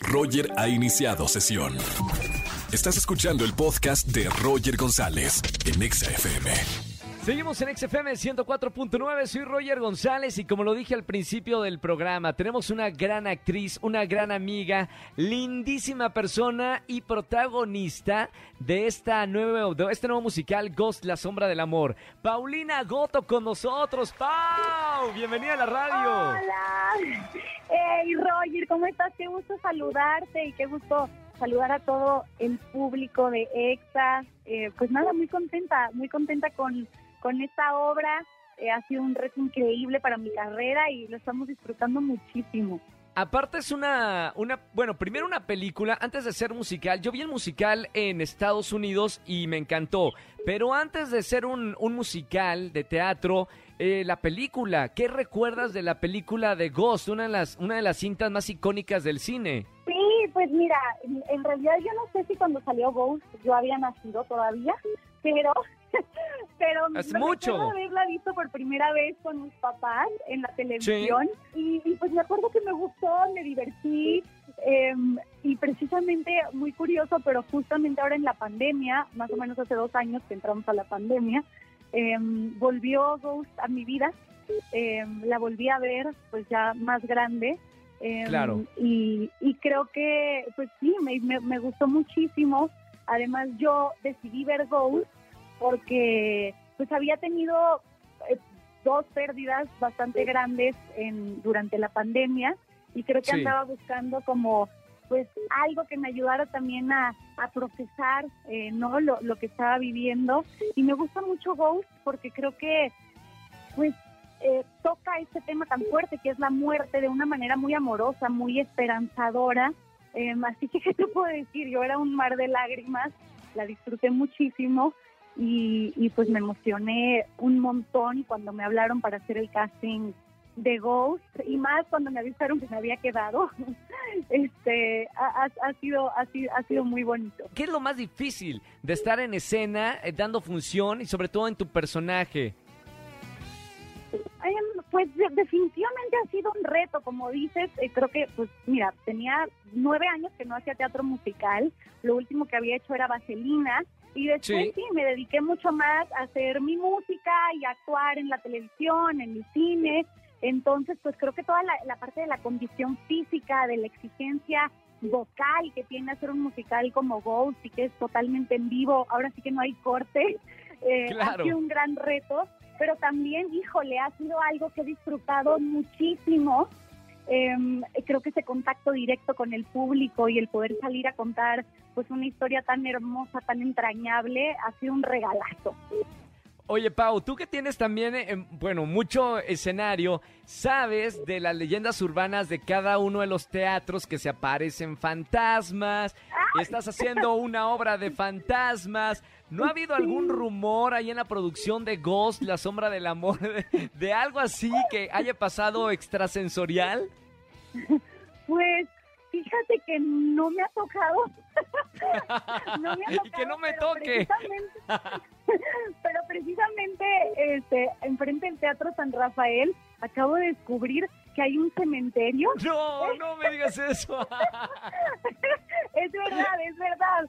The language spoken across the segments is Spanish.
Roger ha iniciado sesión. Estás escuchando el podcast de Roger González en Exa FM. Seguimos en XFM 104.9, soy Roger González y como lo dije al principio del programa, tenemos una gran actriz, una gran amiga, lindísima persona y protagonista de, esta nueva, de este nuevo musical Ghost, la sombra del amor. Paulina Goto con nosotros. Pau, bienvenida a la radio. Hola. Hey, Roger, ¿cómo estás? Qué gusto saludarte y qué gusto saludar a todo el público de EXA. Eh, pues nada, muy contenta, muy contenta con, con esta obra. Eh, ha sido un reto increíble para mi carrera y lo estamos disfrutando muchísimo. Aparte es una, una, bueno, primero una película, antes de ser musical, yo vi el musical en Estados Unidos y me encantó, pero antes de ser un, un musical de teatro, eh, la película, ¿qué recuerdas de la película de Ghost, una de las, una de las cintas más icónicas del cine? Sí, pues mira, en, realidad yo no sé si cuando salió Ghost yo había nacido todavía, pero pero Hace me mucho. haberla visto por primera vez con mis papás en la televisión y, y, pues me acuerdo que me gustó, me divertí eh, y precisamente muy curioso, pero justamente ahora en la pandemia, más o menos hace dos años que entramos a la pandemia, eh, volvió Ghost a mi vida, eh, la volví a ver pues ya más grande. eh, Claro. Y, y creo que, pues sí, me, me, me gustó muchísimo. Además, yo decidí ver Ghost porque pues había tenido eh, dos pérdidas bastante grandes en, durante la pandemia y creo que Sí. andaba buscando como pues algo que me ayudara también a, procesar eh, no lo, lo que estaba viviendo y me gusta mucho Ghost porque creo que pues eh, toca este tema tan fuerte que es la muerte de una manera muy amorosa, muy esperanzadora. Eh, así que, ¿qué te puedo decir? Yo era un mar de lágrimas, la disfruté muchísimo y, y pues me emocioné un montón cuando me hablaron para hacer el casting de Ghost y más cuando me avisaron que me había quedado. Este ha, sido ha sido ha sido muy bonito. ¿Qué es lo más difícil de estar en escena, eh, dando función y sobre todo en tu personaje? Em, Pues de- definitivamente ha sido un reto, como dices, eh, creo que, pues mira, tenía nueve años que no hacía teatro musical, lo último que había hecho era Vaselina, y después Sí. sí. me dediqué mucho más a hacer mi música y a actuar en la televisión, en el cine, entonces pues creo que toda la, la parte de la condición física, de la exigencia vocal que tiene hacer un musical como Ghost y que es totalmente en vivo, ahora sí que no hay corte, eh, Claro. ha sido un gran reto, pero también, híjole, ha sido algo que he disfrutado muchísimo. Em, creo que ese contacto directo con el público y el poder salir a contar pues una historia tan hermosa, tan entrañable, ha sido un regalazo. Oye, Pau, tú que tienes también, eh, bueno, mucho escenario, sabes de las leyendas urbanas de cada uno de los teatros que se aparecen fantasmas, estás haciendo una obra de fantasmas. ¿No ha habido algún rumor ahí en la producción de Ghost, La Sombra del Amor, de, de algo así que haya pasado extrasensorial? Pues fíjate que no me ha tocado. no me ha Y que no me toque. precisamente- precisamente este, enfrente del Teatro San Rafael acabo de descubrir que hay un cementerio. No, no me digas eso. es verdad, es verdad.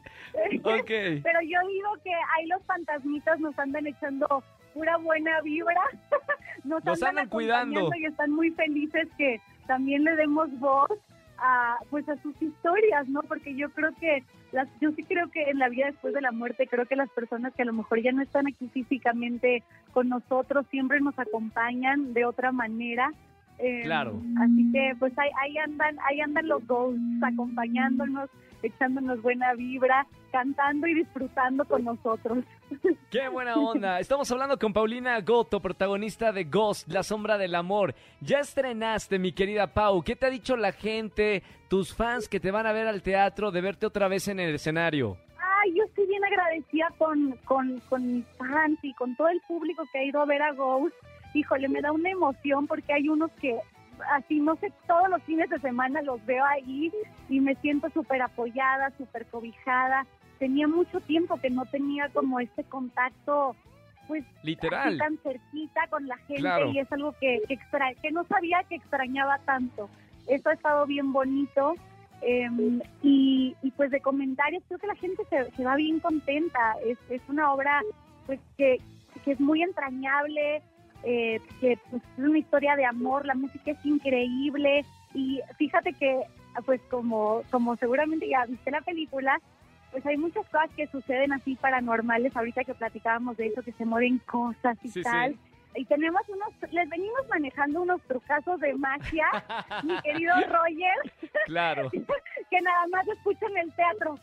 Ok. Pero yo digo que ahí los fantasmitas nos andan echando pura buena vibra. Nos, Nos andan cuidando. acompañando Y están muy felices que también le demos voz a pues a sus historias, ¿no? Porque yo creo que las yo sí creo que en la vida después de la muerte creo que las personas que a lo mejor ya no están aquí físicamente con nosotros siempre nos acompañan de otra manera. Eh, Claro. Así que pues ahí, ahí andan ahí andan los dos acompañándonos, echándonos buena vibra, cantando y disfrutando con nosotros. Qué buena onda. Estamos hablando con Paulina Goto, protagonista de Ghost, La Sombra del Amor. Ya estrenaste, mi querida Pau. ¿Qué te ha dicho la gente, tus fans que te van a ver al teatro, de verte otra vez en el escenario? Ay, yo estoy bien agradecida con, con, con mis fans y con todo el público que ha ido a ver a Ghost. Híjole, me da una emoción porque hay unos que así, no sé, todos los fines de semana los veo ahí y me siento súper apoyada, súper cobijada. Tenía mucho tiempo que no tenía como este contacto, pues, Literal. tan cerquita con la gente Claro. y es algo que, que, extra- que no sabía que extrañaba tanto. Eso ha estado bien bonito Em, y, pues de comentarios, creo que la gente se, va bien contenta. Es, es una obra pues que, que es muy entrañable, eh, que pues, es una historia de amor, la música es increíble. Y fíjate que, pues como, como seguramente ya viste la película, pues hay muchas cosas que suceden así paranormales, ahorita que platicábamos de eso, que se mueven cosas y tal. Y tenemos unos, les venimos manejando unos trucazos de magia, mi querido Roger. Claro. que nada más escuchan el teatro.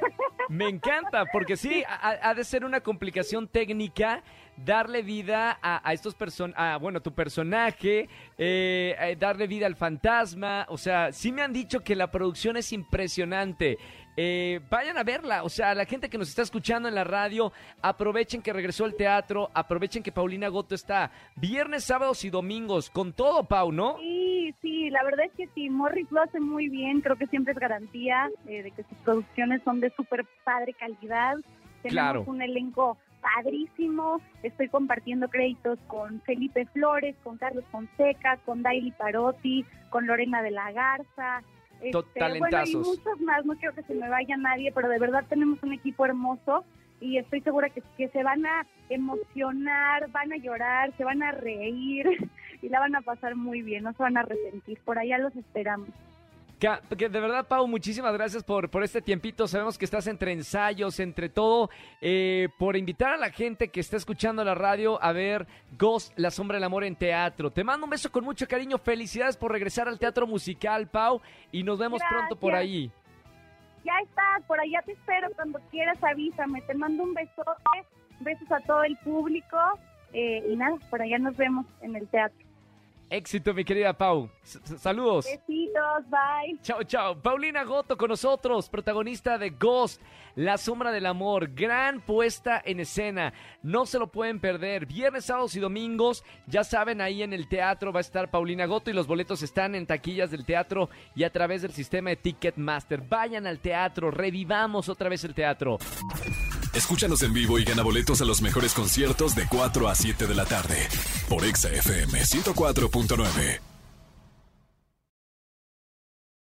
Me encanta, porque sí, ha, de ser una complicación técnica darle vida a, estos personajes, a, bueno, tu personaje, eh, eh, darle vida al fantasma. O sea, sí me han dicho que la producción es impresionante. Eh, vayan a verla, o sea, la gente que nos está escuchando en la radio, aprovechen que regresó el teatro, aprovechen que Paulina Goto está viernes, sábados y domingos, con todo, Pau, ¿no? Sí, sí, la verdad es que sí, Morris lo hace muy bien, creo que siempre es garantía eh, de que sus producciones son de súper padre calidad. Tenemos un elenco padrísimo. Estoy compartiendo créditos con Felipe Flores, con Carlos Fonseca, con Daily Parotti, con Lorena de la Garza, este, Bueno, y muchos más, no quiero que se me vaya nadie, pero de verdad tenemos un equipo hermoso y estoy segura que, que se van a emocionar, van a llorar, se van a reír y la van a pasar muy bien, no se van a resentir. Por allá los esperamos. Que, de verdad, Pau, muchísimas gracias por, por este tiempito. Sabemos que estás entre ensayos, entre todo, eh, por invitar a la gente que está escuchando la radio a ver Ghost, La Sombra del Amor en teatro. Te mando un beso con mucho cariño. Felicidades por regresar al teatro musical, Pau, y nos vemos pronto por ahí. Ya estás, por allá te espero. Cuando quieras, avísame. Te mando un besote, besos a todo el público. Eh, y nada, por allá nos vemos en el teatro. Éxito, mi querida Pau. saludos. Besitos, bye. Chao, chao. Paulina Goto con nosotros, protagonista de Ghost, La Sombra del Amor. Gran puesta en escena. No se lo pueden perder. Viernes, sábados y domingos, ya saben, ahí en el teatro va a estar Paulina Goto y los boletos están en taquillas del teatro y a través del sistema de Ticketmaster. Vayan al teatro, revivamos otra vez el teatro. Escúchanos en vivo y gana boletos a los mejores conciertos de 4 a 7 de la tarde por Exa FM 104.9.